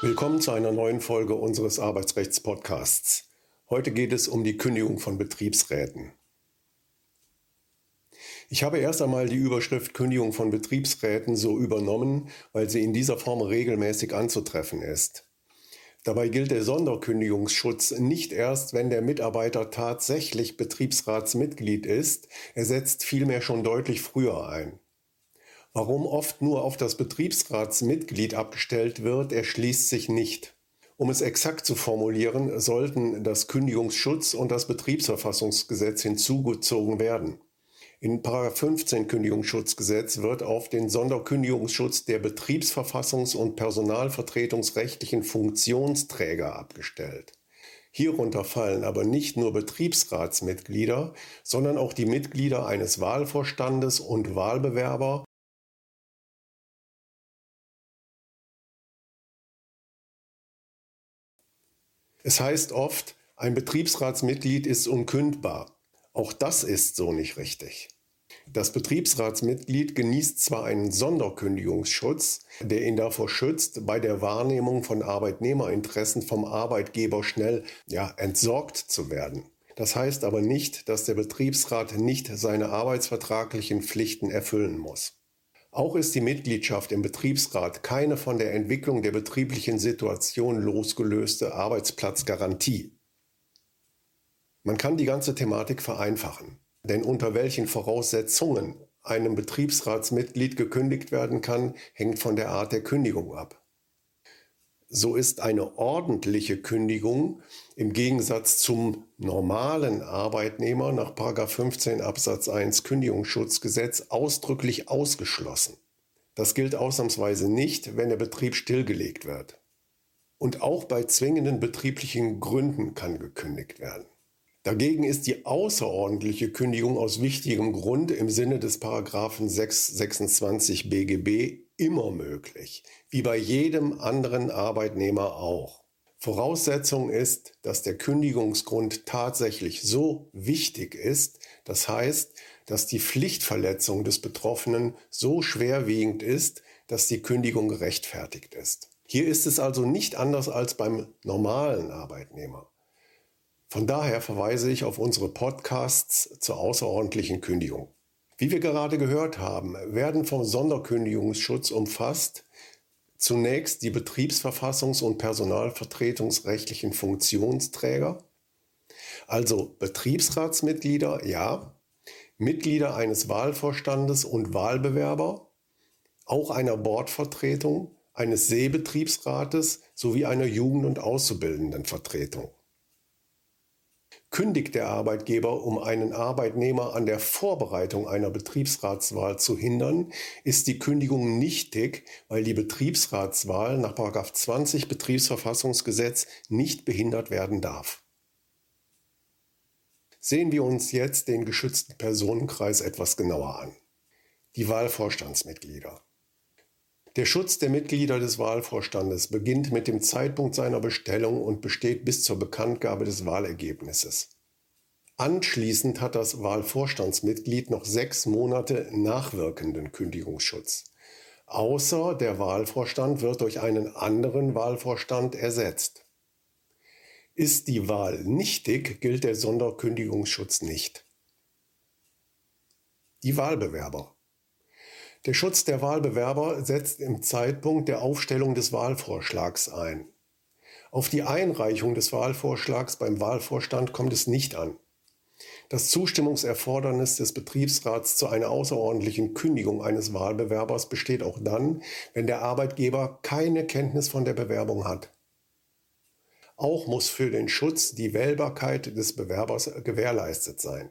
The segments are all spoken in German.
Willkommen zu einer neuen Folge unseres Arbeitsrechts-Podcasts. Heute geht es um die Kündigung von Betriebsräten. Ich habe erst einmal die Überschrift Kündigung von Betriebsräten so übernommen, weil sie in dieser Form regelmäßig anzutreffen ist. Dabei gilt der Sonderkündigungsschutz nicht erst, wenn der Mitarbeiter tatsächlich Betriebsratsmitglied ist, er setzt vielmehr schon deutlich früher ein. Warum oft nur auf das Betriebsratsmitglied abgestellt wird, erschließt sich nicht. Um es exakt zu formulieren, sollten das Kündigungsschutz und das Betriebsverfassungsgesetz hinzugezogen werden. In 15 Kündigungsschutzgesetz wird auf den Sonderkündigungsschutz der betriebsverfassungs- und personalvertretungsrechtlichen Funktionsträger abgestellt. Hierunter fallen aber nicht nur Betriebsratsmitglieder, sondern auch die Mitglieder eines Wahlvorstandes und Wahlbewerber Es heißt oft, ein Betriebsratsmitglied ist unkündbar. Auch das ist so nicht richtig. Das Betriebsratsmitglied genießt zwar einen Sonderkündigungsschutz, der ihn davor schützt, bei der Wahrnehmung von Arbeitnehmerinteressen vom Arbeitgeber schnell ja, entsorgt zu werden. Das heißt aber nicht, dass der Betriebsrat nicht seine arbeitsvertraglichen Pflichten erfüllen muss. Auch ist die Mitgliedschaft im Betriebsrat keine von der Entwicklung der betrieblichen Situation losgelöste Arbeitsplatzgarantie. Man kann die ganze Thematik vereinfachen. Denn unter welchen Voraussetzungen einem Betriebsratsmitglied gekündigt werden kann, hängt von der Art der Kündigung ab. So ist eine ordentliche Kündigung im Gegensatz zum normalen Arbeitnehmer nach 15 Absatz 1 Kündigungsschutzgesetz ausdrücklich ausgeschlossen. Das gilt ausnahmsweise nicht, wenn der Betrieb stillgelegt wird. Und auch bei zwingenden betrieblichen Gründen kann gekündigt werden. Dagegen ist die außerordentliche Kündigung aus wichtigem Grund im Sinne des Paragraphen 626 BGB immer möglich, wie bei jedem anderen Arbeitnehmer auch. Voraussetzung ist, dass der Kündigungsgrund tatsächlich so wichtig ist, das heißt, dass die Pflichtverletzung des Betroffenen so schwerwiegend ist, dass die Kündigung gerechtfertigt ist. Hier ist es also nicht anders als beim normalen Arbeitnehmer. Von daher verweise ich auf unsere Podcasts zur außerordentlichen Kündigung. Wie wir gerade gehört haben, werden vom Sonderkündigungsschutz umfasst zunächst die betriebsverfassungs- und personalvertretungsrechtlichen Funktionsträger, also Betriebsratsmitglieder, ja, Mitglieder eines Wahlvorstandes und Wahlbewerber, auch einer Bordvertretung, eines Seebetriebsrates sowie einer Jugend- und Auszubildendenvertretung. Kündigt der Arbeitgeber, um einen Arbeitnehmer an der Vorbereitung einer Betriebsratswahl zu hindern, ist die Kündigung nichtig, weil die Betriebsratswahl nach 20 Betriebsverfassungsgesetz nicht behindert werden darf. Sehen wir uns jetzt den geschützten Personenkreis etwas genauer an. Die Wahlvorstandsmitglieder. Der Schutz der Mitglieder des Wahlvorstandes beginnt mit dem Zeitpunkt seiner Bestellung und besteht bis zur Bekanntgabe des Wahlergebnisses. Anschließend hat das Wahlvorstandsmitglied noch sechs Monate nachwirkenden Kündigungsschutz. Außer der Wahlvorstand wird durch einen anderen Wahlvorstand ersetzt. Ist die Wahl nichtig, gilt der Sonderkündigungsschutz nicht. Die Wahlbewerber. Der Schutz der Wahlbewerber setzt im Zeitpunkt der Aufstellung des Wahlvorschlags ein. Auf die Einreichung des Wahlvorschlags beim Wahlvorstand kommt es nicht an. Das Zustimmungserfordernis des Betriebsrats zu einer außerordentlichen Kündigung eines Wahlbewerbers besteht auch dann, wenn der Arbeitgeber keine Kenntnis von der Bewerbung hat. Auch muss für den Schutz die Wählbarkeit des Bewerbers gewährleistet sein.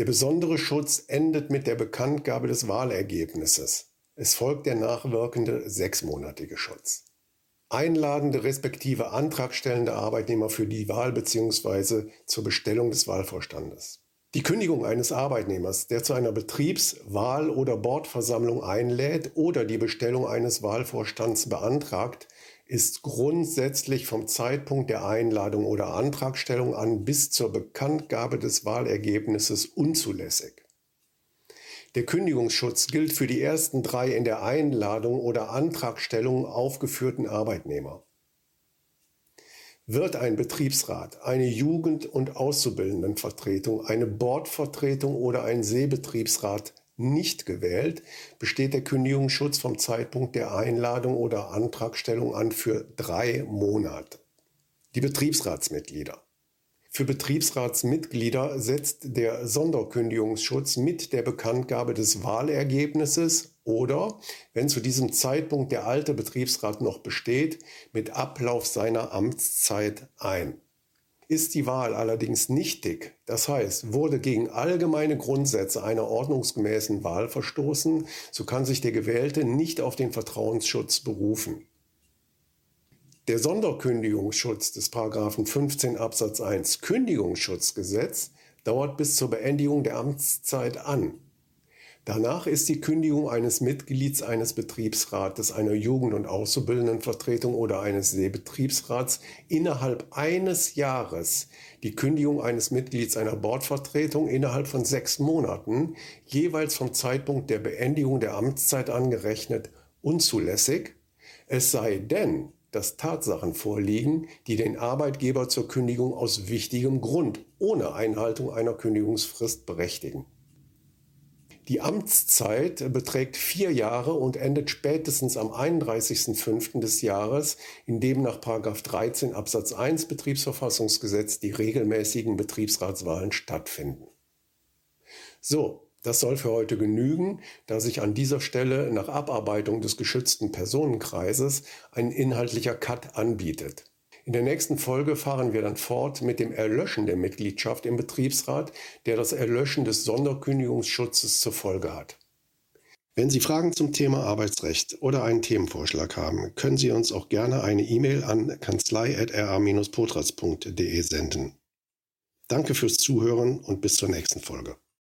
Der besondere Schutz endet mit der Bekanntgabe des Wahlergebnisses. Es folgt der nachwirkende sechsmonatige Schutz. Einladende respektive antragstellende Arbeitnehmer für die Wahl bzw. zur Bestellung des Wahlvorstandes. Die Kündigung eines Arbeitnehmers, der zu einer Betriebs-, Wahl- oder Bordversammlung einlädt oder die Bestellung eines Wahlvorstands beantragt, ist grundsätzlich vom Zeitpunkt der Einladung oder Antragstellung an bis zur Bekanntgabe des Wahlergebnisses unzulässig. Der Kündigungsschutz gilt für die ersten drei in der Einladung oder Antragstellung aufgeführten Arbeitnehmer. Wird ein Betriebsrat, eine Jugend- und Auszubildendenvertretung, eine Bordvertretung oder ein Seebetriebsrat nicht gewählt, besteht der Kündigungsschutz vom Zeitpunkt der Einladung oder Antragstellung an für drei Monate. Die Betriebsratsmitglieder. Für Betriebsratsmitglieder setzt der Sonderkündigungsschutz mit der Bekanntgabe des Wahlergebnisses oder, wenn zu diesem Zeitpunkt der alte Betriebsrat noch besteht, mit Ablauf seiner Amtszeit ein. Ist die Wahl allerdings nichtig, das heißt, wurde gegen allgemeine Grundsätze einer ordnungsgemäßen Wahl verstoßen, so kann sich der Gewählte nicht auf den Vertrauensschutz berufen. Der Sonderkündigungsschutz des 15 Absatz 1 Kündigungsschutzgesetz dauert bis zur Beendigung der Amtszeit an. Danach ist die Kündigung eines Mitglieds eines Betriebsrates, einer Jugend- und Auszubildendenvertretung oder eines Seebetriebsrats innerhalb eines Jahres, die Kündigung eines Mitglieds einer Bordvertretung innerhalb von sechs Monaten, jeweils vom Zeitpunkt der Beendigung der Amtszeit angerechnet, unzulässig, es sei denn, dass Tatsachen vorliegen, die den Arbeitgeber zur Kündigung aus wichtigem Grund ohne Einhaltung einer Kündigungsfrist berechtigen. Die Amtszeit beträgt vier Jahre und endet spätestens am 31.05. des Jahres, in dem nach 13 Absatz 1 Betriebsverfassungsgesetz die regelmäßigen Betriebsratswahlen stattfinden. So, das soll für heute genügen, da sich an dieser Stelle nach Abarbeitung des geschützten Personenkreises ein inhaltlicher Cut anbietet. In der nächsten Folge fahren wir dann fort mit dem Erlöschen der Mitgliedschaft im Betriebsrat, der das Erlöschen des Sonderkündigungsschutzes zur Folge hat. Wenn Sie Fragen zum Thema Arbeitsrecht oder einen Themenvorschlag haben, können Sie uns auch gerne eine E-Mail an kanzlei.ra-potras.de senden. Danke fürs Zuhören und bis zur nächsten Folge.